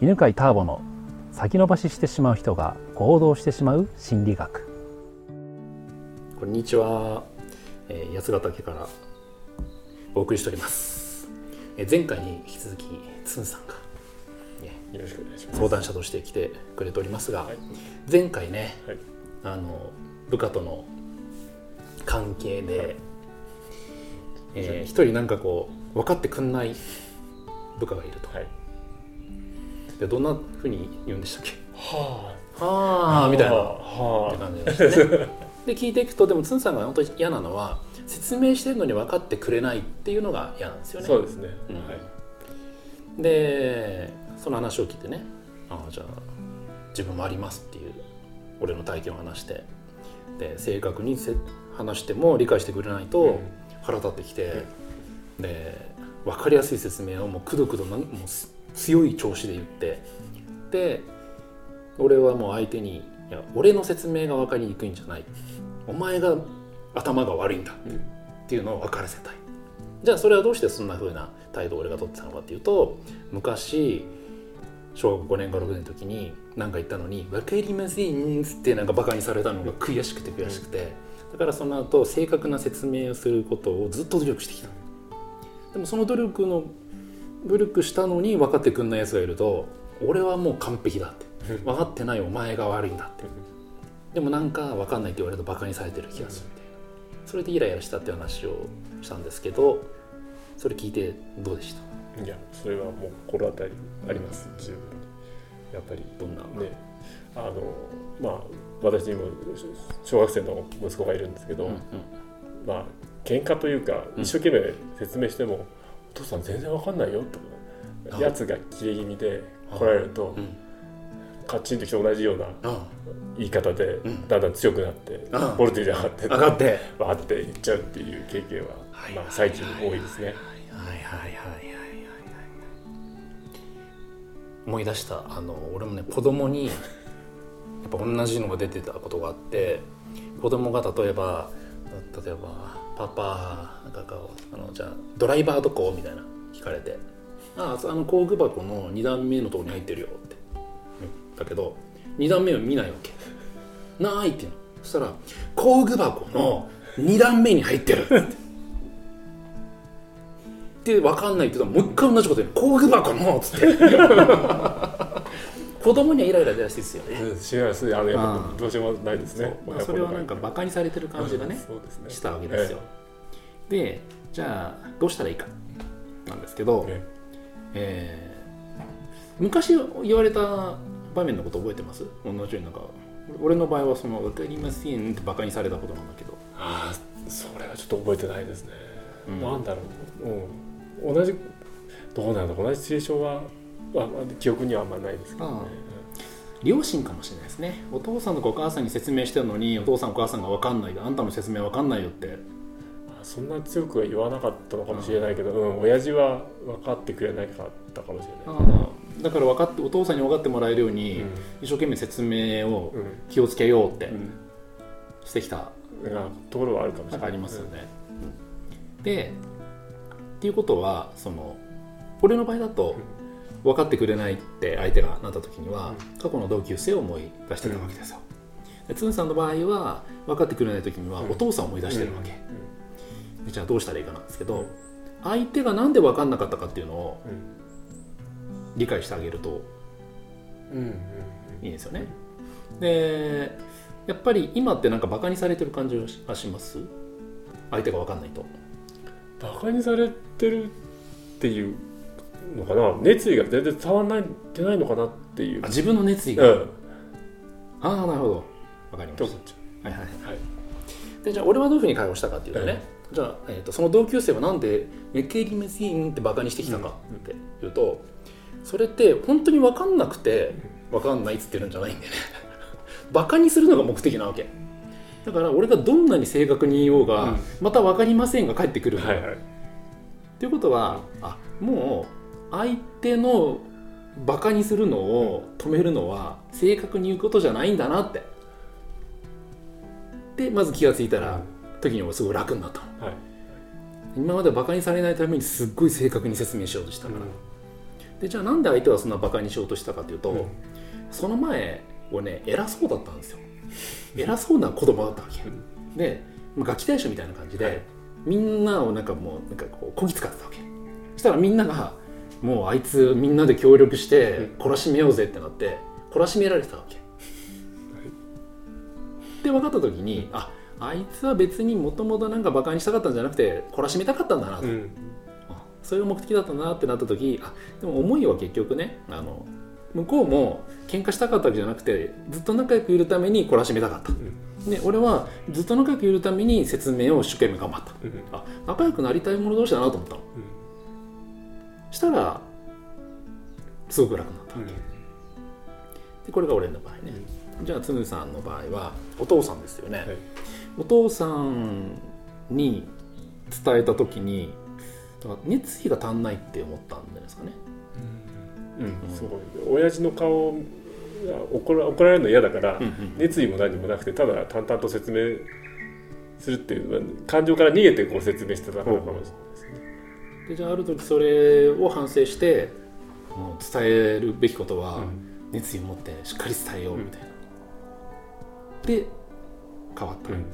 犬飼ターボの先延ばししてしまう人が行動してしまう心理学。こんにちは、えー、八ヶ岳からお送りしております、えー、前回に引き続きつんさんが、ね、よろしくお願いします。相談者として来てくれておりますが、はい、前回ね、はい、あの部下との関係で、はい、えー、一人なんかこう分かってくんない部下がいると、はい、でどんなふうに言うんでしたっけ？はあ。はあみたいな。はあ。って感じでしたね。で聞いていくとでもつんさんが本当に嫌なのは説明してるのに分かってくれないっていうのが嫌なんですよね。そうですね、うん、はい、でその話を聞いてねああじゃあ自分もありますっていう俺の体験を話してで正確にせ話しても理解してくれないと腹立ってきて、うん、で分かりやすい説明をもうくどくどもう強い調子で言って。で俺はもう相手に「いや俺の説明が分かりにくいんじゃない。お前が頭が悪いんだ」っていうのを分からせたい。じゃあそれはどうしてそんな風な態度を俺が取ってたのかっていうと昔小学5年か6年の時に何か言ったのに「分かりません」ってなんかバカにされたのが悔しくて悔しくて。だからその後正確な説明をすることをずっと努力してきた。でもその努力の努力したのに分かってくんないやつがいると俺はもう完璧だって。分かってないお前が悪いんだって。でもなんか分かんないって言われるとバカにされてる気がするみたいなそれでイライラしたって話をしたんですけどそれ聞いてどうでした？いやそれはもう心当たりあります十分やっぱり。どんな？ね。あのまあ私にも小学生の息子がいるんですけど、うんうん、まあ喧嘩というか一生懸命説明しても、父さん全然わかんないよ」とかやつが切れ気味で来られると、カッチンときて同じような言い方でだんだん強くなって、ボルテージ上がって上がって。わって言っちゃうっていう経験は、まあ、最近多いですね。はいはいはいはい。思い出したあの俺もね子供にやっぱ同じのが出てたことがあって子供が例えば例えばパパなんかあのじゃあドライバーどこみたいな聞かれて。あああの工具箱の2段目のとこに入ってるよって。だけど2段目を見ないわけ。ないっていうの。そしたら工具箱の2段目に入ってるって。で分かんないって言ったらもう一回同じこと言う。工具箱のっつって。子供にはイライラ出やすいですよね。しないあのやっぱどうしようもないですね。まあ、それはなんか馬鹿にされてる感じがね、ね。したわけですよ。えー、でじゃあどうしたらいいかなんですけど、ええ。ー、昔言われた場面のこと覚えてます？同じようになんか俺の場合はその「分かりません」って馬鹿にされたことなんだけど。ああそれはちょっと覚えてないですね、うん、なんだろう、うん、同じどうなんだ同じシチュエーションはあ記憶にはあんまないですけどね、両親かもしれないですね。お父さんとかお母さんに説明してるのにお父さんお母さんが分かんないであんたの説明分かんないよって。そんな強くは言わなかったのかもしれないけど、うん、親父は分かってくれなかったかもしれない、だから分かってお父さんに分かってもらえるように、うん、一生懸命説明を気をつけようってしてきた、ところはあるかもしれない。ありますよね、でっていうことはその俺の場合だと、分かってくれないって相手がなった時には、過去の同級生を思い出してたわけですよ、うん、つんさんの場合は分かってくれない時にはお父さんを思い出してるわけ、じゃあどうしたらいいかなんですけど、相手が何で分かんなかったかっていうのを理解してあげるといいんですよね、でやっぱり今ってなんかバカにされてる感じはします？相手が分かんないと。バカにされてるっていうのかな？熱意が全然伝わらないてないのかなっていう。自分の熱意が、うん、ああなるほど。分かりました。はいはいはい。でじゃあ俺はどういうふうに会話したかっていうとね、はいじゃあ、えーと、その同級生はなんで「メケリメシーン」ってバカにしてきたかっていうと、それって本当に分かんなくて分かんないっつってるんじゃないんでね。バカにするのが目的なわけ。だから俺がどんなに正確に言おうが、うん、また分かりませんが返ってくるはいはい、っていうことはあもう相手のバカにするのを止めるのは正確に言うことじゃないんだなって。でまず気が付いたら、時にもすごい楽になった、はい、今までバカにされないためにすっごい正確に説明しようとしたから、うん、でじゃあなんで相手はそんなバカにしようとしたかというと、うん。その前俺ね偉そうだったんですよ。偉そうな子供だったわけ。でまあガキ大将みたいな感じで、はい。みんなをなんかもうなんかこうこぎつかってたわけ。そしたらみんながもうあいつみんなで協力して懲らしめようぜってなって懲らしめられてたわけ。で分かった時にああいつは別にもともとなんかバカにしたかったんじゃなくて懲らしめたかったんだなと、うん。あそういう目的だったなってなった時あでも思いは結局ね。あの向こうも喧嘩したかったわけじゃなくてずっと仲良くいるために懲らしめたかった、で俺はずっと仲良くいるために説明を一生懸命頑張った。うん。あ仲良くなりたい者同士だなと思ったのしたらすごく楽になった。うん。でこれが俺の場合ね、じゃあつむさんの場合はお父さんですよね、はい。お父さんに伝えた時にだから熱意が足んないって思ったんじゃないですかね。うん。すごい親父の顔が怒ら怒られるの嫌だから、熱意も何もなくてただ淡々と説明するっていう感情から逃げてこう説明してたのかもしれないですね。でじゃあある時それを反省してもう伝えるべきことはうん。熱意を持ってしっかり伝えようみたいな、で変わったうん。ん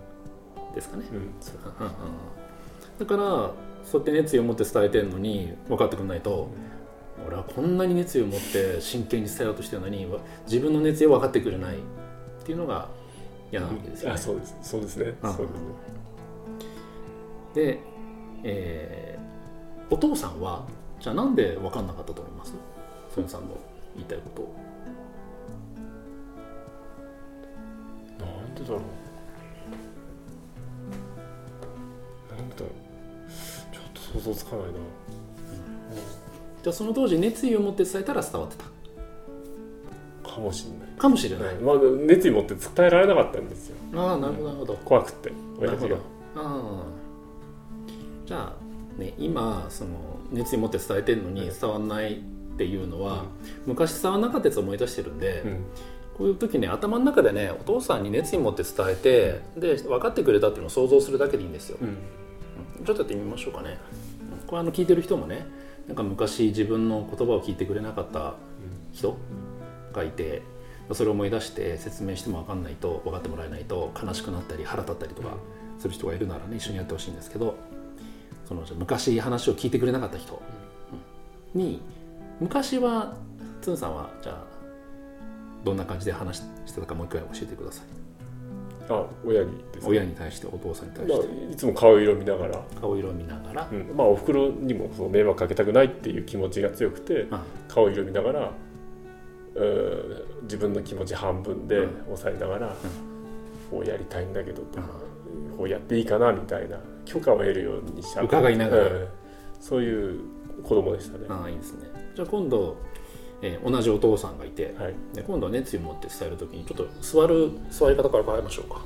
ですかね、うん。だからそうやって熱意を持って伝えてるのに分かってくれないと、俺はこんなに熱意を持って真剣に伝えようとしてるのにわ自分の熱意を分かってくれない。っていうのが嫌なわけですよね。あ。そうです。そうですね。うん。そうですねで、えーお父さんはじゃあなんで分かんなかったと思います？ソニさんの言いたいこと。をなんでだろう。なんでだろう。ちょっと想像つかないな、じゃあその当時熱意を持って伝えたら伝わってた？かもしれない。かもしれない、まあ、熱意持って伝えられなかったんですよ。ああなるほどなるほど。怖くってなるほど。ああじゃあね今その熱意持って伝えてるのに伝わんないっていうのは、昔伝わんなかったやつを思い出してるんで、うん。こういう時ね頭の中でねお父さんに熱意持って伝えてで分かってくれたっていうのを想像するだけでいいんですよ、うん。ちょっとやってみましょうかね。これあの聞いてる人もねなんか昔自分の言葉を聞いてくれなかった人がいてそれを思い出して説明しても分かんないと分かってもらえないと悲しくなったり腹立ったりとかする人がいるならね一緒にやってほしいんですけどその昔話を聞いてくれなかった人。に昔はつんさんはじゃあどんな感じで話してたかもう一回教えてください。あ親にですね。親に対してお父さんに対まして。あ、いつも顔色見ながら、顔色を見ながら、うん。まあ、おふくろにもその迷惑かけたくないっていう気持ちが強くてあ顔色見ながらうん自分の気持ち半分でうん。抑えながら、こうやりたいんだけどとか、こうやっていいかなみたいな許可を得るようにしちゃう。伺いながら。うん。そういう子供でしたね。ああいいですね。じゃあ今度、えー同じお父さんがいて、はい。で今度は熱意を持って伝えるときにちょっと座る座り方から変えましょうか、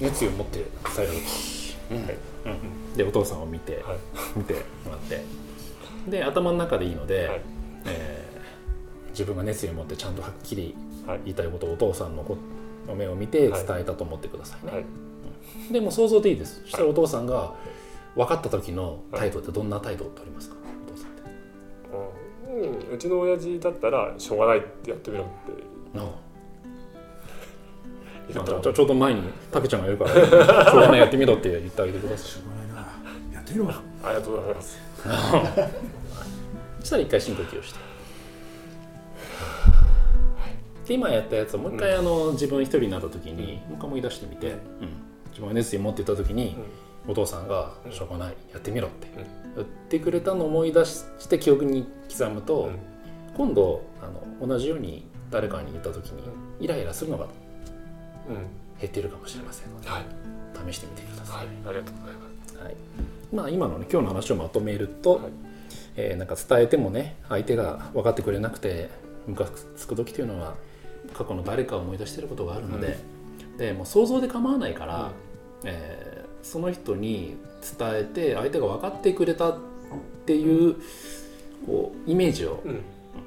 熱意を持って伝えるとき、はい。でお父さんを見て、はい。見てもらって。で頭の中でいいので、はい。えー自分が熱意を持ってちゃんとはっきりはい。言いたいことをお父さんの目を見て伝えたと思ってくださいね、はいでも想像でいいです。そしたらお父さんが分かった時の態度ってどんな態度を取りますか？お父さんって。うん、うちの親父だったらしょうがないってやってみろって。ああ。ちょうど前にたけちゃんがいるから、しょうがないやってみろって言ってあげてください。しょうがないな。やってみろ。ありがとうございます。そしたら一回深呼吸をして。で今やったやつをもう一回あの、自分一人になった時にもう一回思い出してみて、うん自分が熱意持ってた時に、お父さんが「しょうがないやってみろ」って言ってくれたのを思い出して記憶に刻むと、うん。今度あの同じように誰かに言った時にイライラするのがうん。減っているかもしれませんのではい。試してみてください。はい。ありがとうございます。はい。まあ、今の、ね、今日の話をまとめると、はい。えーなんか伝えてもね相手が分かってくれなくてムカつく時というのは過去の誰かを思い出していることがあるので,、でもう想像で構わないから、えーその人に伝えて相手が分かってくれたっていうこうイメージをうん。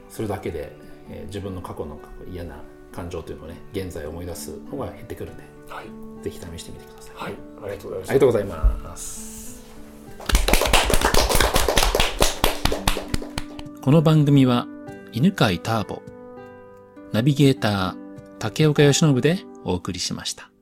するだけで、えー自分の過去の嫌な感情というのをね現在思い出すのが減ってくるんではい。ぜひ試してみてください。はい。ありがとうございましたありがとうございます。この番組は犬飼ターボ、ナビゲーター、竹岡義信でお送りしました。